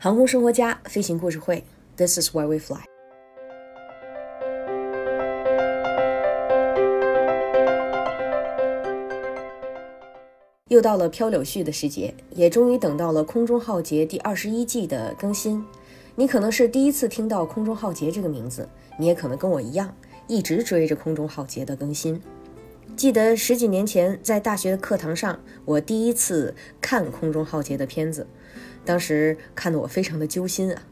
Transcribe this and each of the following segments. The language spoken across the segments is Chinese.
航空生活家飞行故事会，This is why we fly。又到了飘柳絮的时节，也终于等到了《空中浩劫》第二十一季的更新。你可能是第一次听到《空中浩劫》这个名字，你也可能跟我一样，一直追着《空中浩劫》的更新。记得十几年前在大学的课堂上，我第一次看《空中浩劫》的片子。当时看得我非常的揪心啊，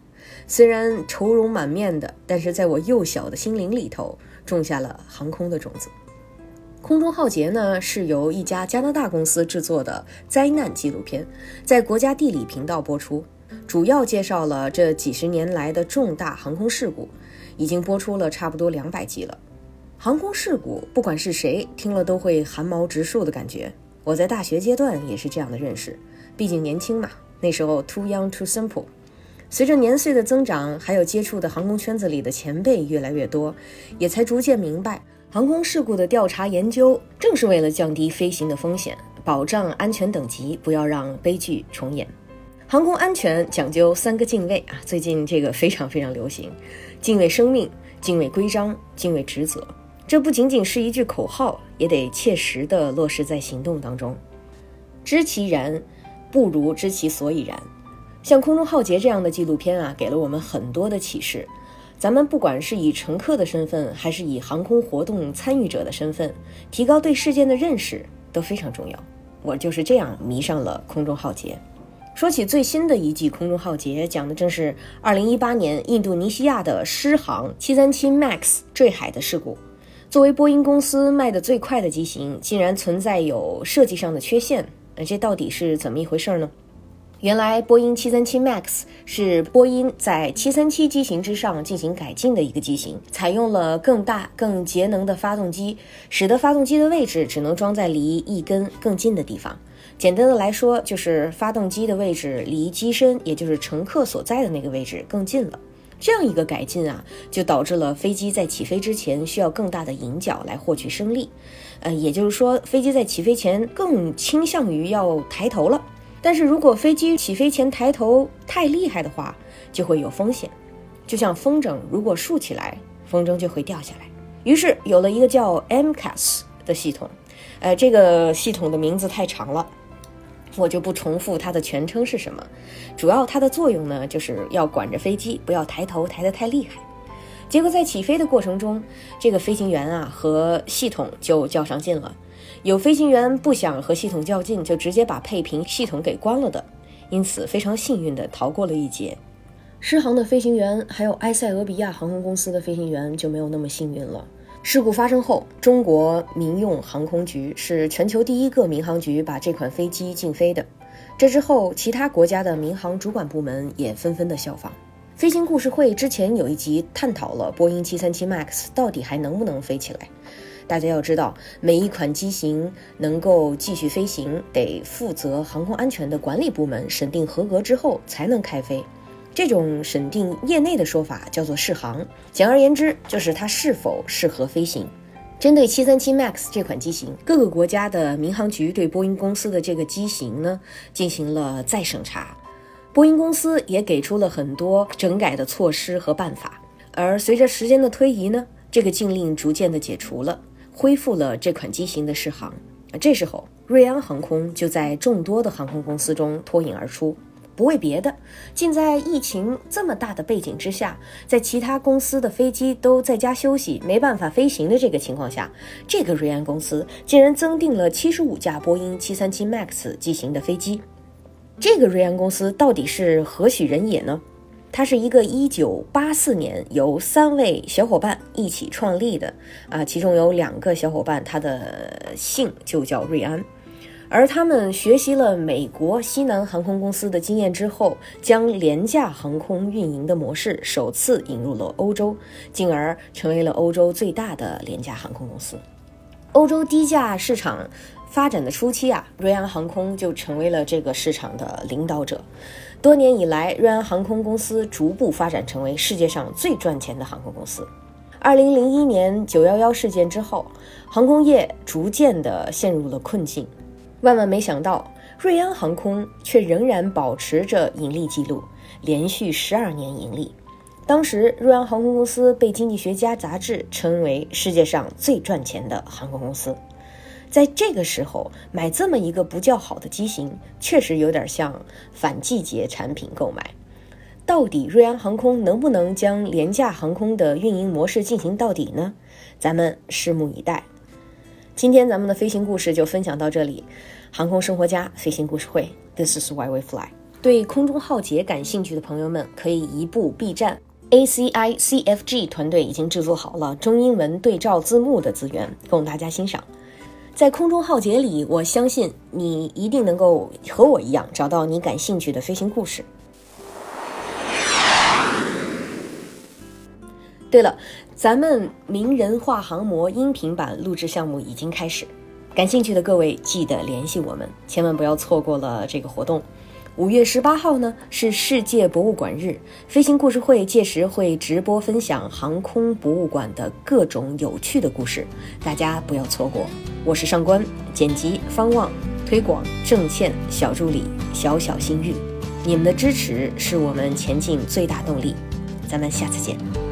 虽然愁容满面的，但是在我幼小的心灵里头种下了航空的种子。《空中浩劫》呢是由一家加拿大公司制作的灾难纪录片，在国家地理频道播出，主要介绍了这几十年来的重大航空事故，已经播出了差不多两百集了。航空事故，不管是谁听了都会寒毛直竖的感觉。我在大学阶段也是这样的认识，毕竟年轻嘛。那时候 too young too simple，随着年岁的增长，还有接触的航空圈子里的前辈越来越多，也才逐渐明白，航空事故的调查研究正是为了降低飞行的风险，保障安全等级，不要让悲剧重演。航空安全讲究三个敬畏啊，最近这个非常非常流行，敬畏生命，敬畏规章，敬畏职责。这不仅仅是一句口号，也得切实的落实在行动当中。知其然。不如知其所以然。像《空中浩劫》这样的纪录片啊，给了我们很多的启示。咱们不管是以乘客的身份，还是以航空活动参与者的身份，提高对事件的认识都非常重要。我就是这样迷上了《空中浩劫》。说起最新的一季《空中浩劫》，讲的正是2018年印度尼西亚的狮航737 MAX 坠海的事故。作为波音公司卖的最快的机型，竟然存在有设计上的缺陷。那这到底是怎么一回事呢？原来波音737 MAX 是波音在737机型之上进行改进的一个机型，采用了更大、更节能的发动机，使得发动机的位置只能装在离翼根更近的地方。简单的来说，就是发动机的位置离机身，也就是乘客所在的那个位置更近了。这样一个改进啊，就导致了飞机在起飞之前需要更大的迎角来获取升力，呃，也就是说，飞机在起飞前更倾向于要抬头了。但是如果飞机起飞前抬头太厉害的话，就会有风险。就像风筝，如果竖起来，风筝就会掉下来。于是有了一个叫 MCAS 的系统，呃，这个系统的名字太长了。我就不重复它的全称是什么，主要它的作用呢，就是要管着飞机不要抬头抬得太厉害。结果在起飞的过程中，这个飞行员啊和系统就较上劲了。有飞行员不想和系统较劲，就直接把配平系统给关了的，因此非常幸运的逃过了一劫。狮航的飞行员还有埃塞俄比亚航空公司的飞行员就没有那么幸运了。事故发生后，中国民用航空局是全球第一个民航局把这款飞机禁飞的。这之后，其他国家的民航主管部门也纷纷的效仿。飞行故事会之前有一集探讨了波音737 MAX 到底还能不能飞起来。大家要知道，每一款机型能够继续飞行，得负责航空安全的管理部门审定合格之后才能开飞。这种审定业内的说法叫做试航，简而言之就是它是否适合飞行。针对737 MAX 这款机型，各个国家的民航局对波音公司的这个机型呢进行了再审查，波音公司也给出了很多整改的措施和办法。而随着时间的推移呢，这个禁令逐渐的解除了，恢复了这款机型的试航。这时候，瑞安航空就在众多的航空公司中脱颖而出。不为别的，竟在疫情这么大的背景之下，在其他公司的飞机都在家休息、没办法飞行的这个情况下，这个瑞安公司竟然增订了七十五架波音七三七 MAX 机型的飞机。这个瑞安公司到底是何许人也呢？它是一个一九八四年由三位小伙伴一起创立的，啊，其中有两个小伙伴，他的姓就叫瑞安。而他们学习了美国西南航空公司的经验之后，将廉价航空运营的模式首次引入了欧洲，进而成为了欧洲最大的廉价航空公司。欧洲低价市场发展的初期啊，瑞安航空就成为了这个市场的领导者。多年以来，瑞安航空公司逐步发展成为世界上最赚钱的航空公司。二零零一年九幺幺事件之后，航空业逐渐的陷入了困境。万万没想到，瑞安航空却仍然保持着盈利记录，连续十二年盈利。当时，瑞安航空公司被《经济学家》杂志称为世界上最赚钱的航空公司。在这个时候买这么一个不叫好的机型，确实有点像反季节产品购买。到底瑞安航空能不能将廉价航空的运营模式进行到底呢？咱们拭目以待。今天咱们的飞行故事就分享到这里。航空生活家飞行故事会，This is why we fly。对空中浩劫感兴趣的朋友们，可以移步 B 站，ACI CFG 团队已经制作好了中英文对照字幕的资源，供大家欣赏。在空中浩劫里，我相信你一定能够和我一样找到你感兴趣的飞行故事。对了，咱们名人画航模音频版录制项目已经开始，感兴趣的各位记得联系我们，千万不要错过了这个活动。五月十八号呢是世界博物馆日，飞行故事会届时会直播分享航空博物馆的各种有趣的故事，大家不要错过。我是上官，剪辑方望，推广郑倩，小助理小小心玉，你们的支持是我们前进最大动力。咱们下次见。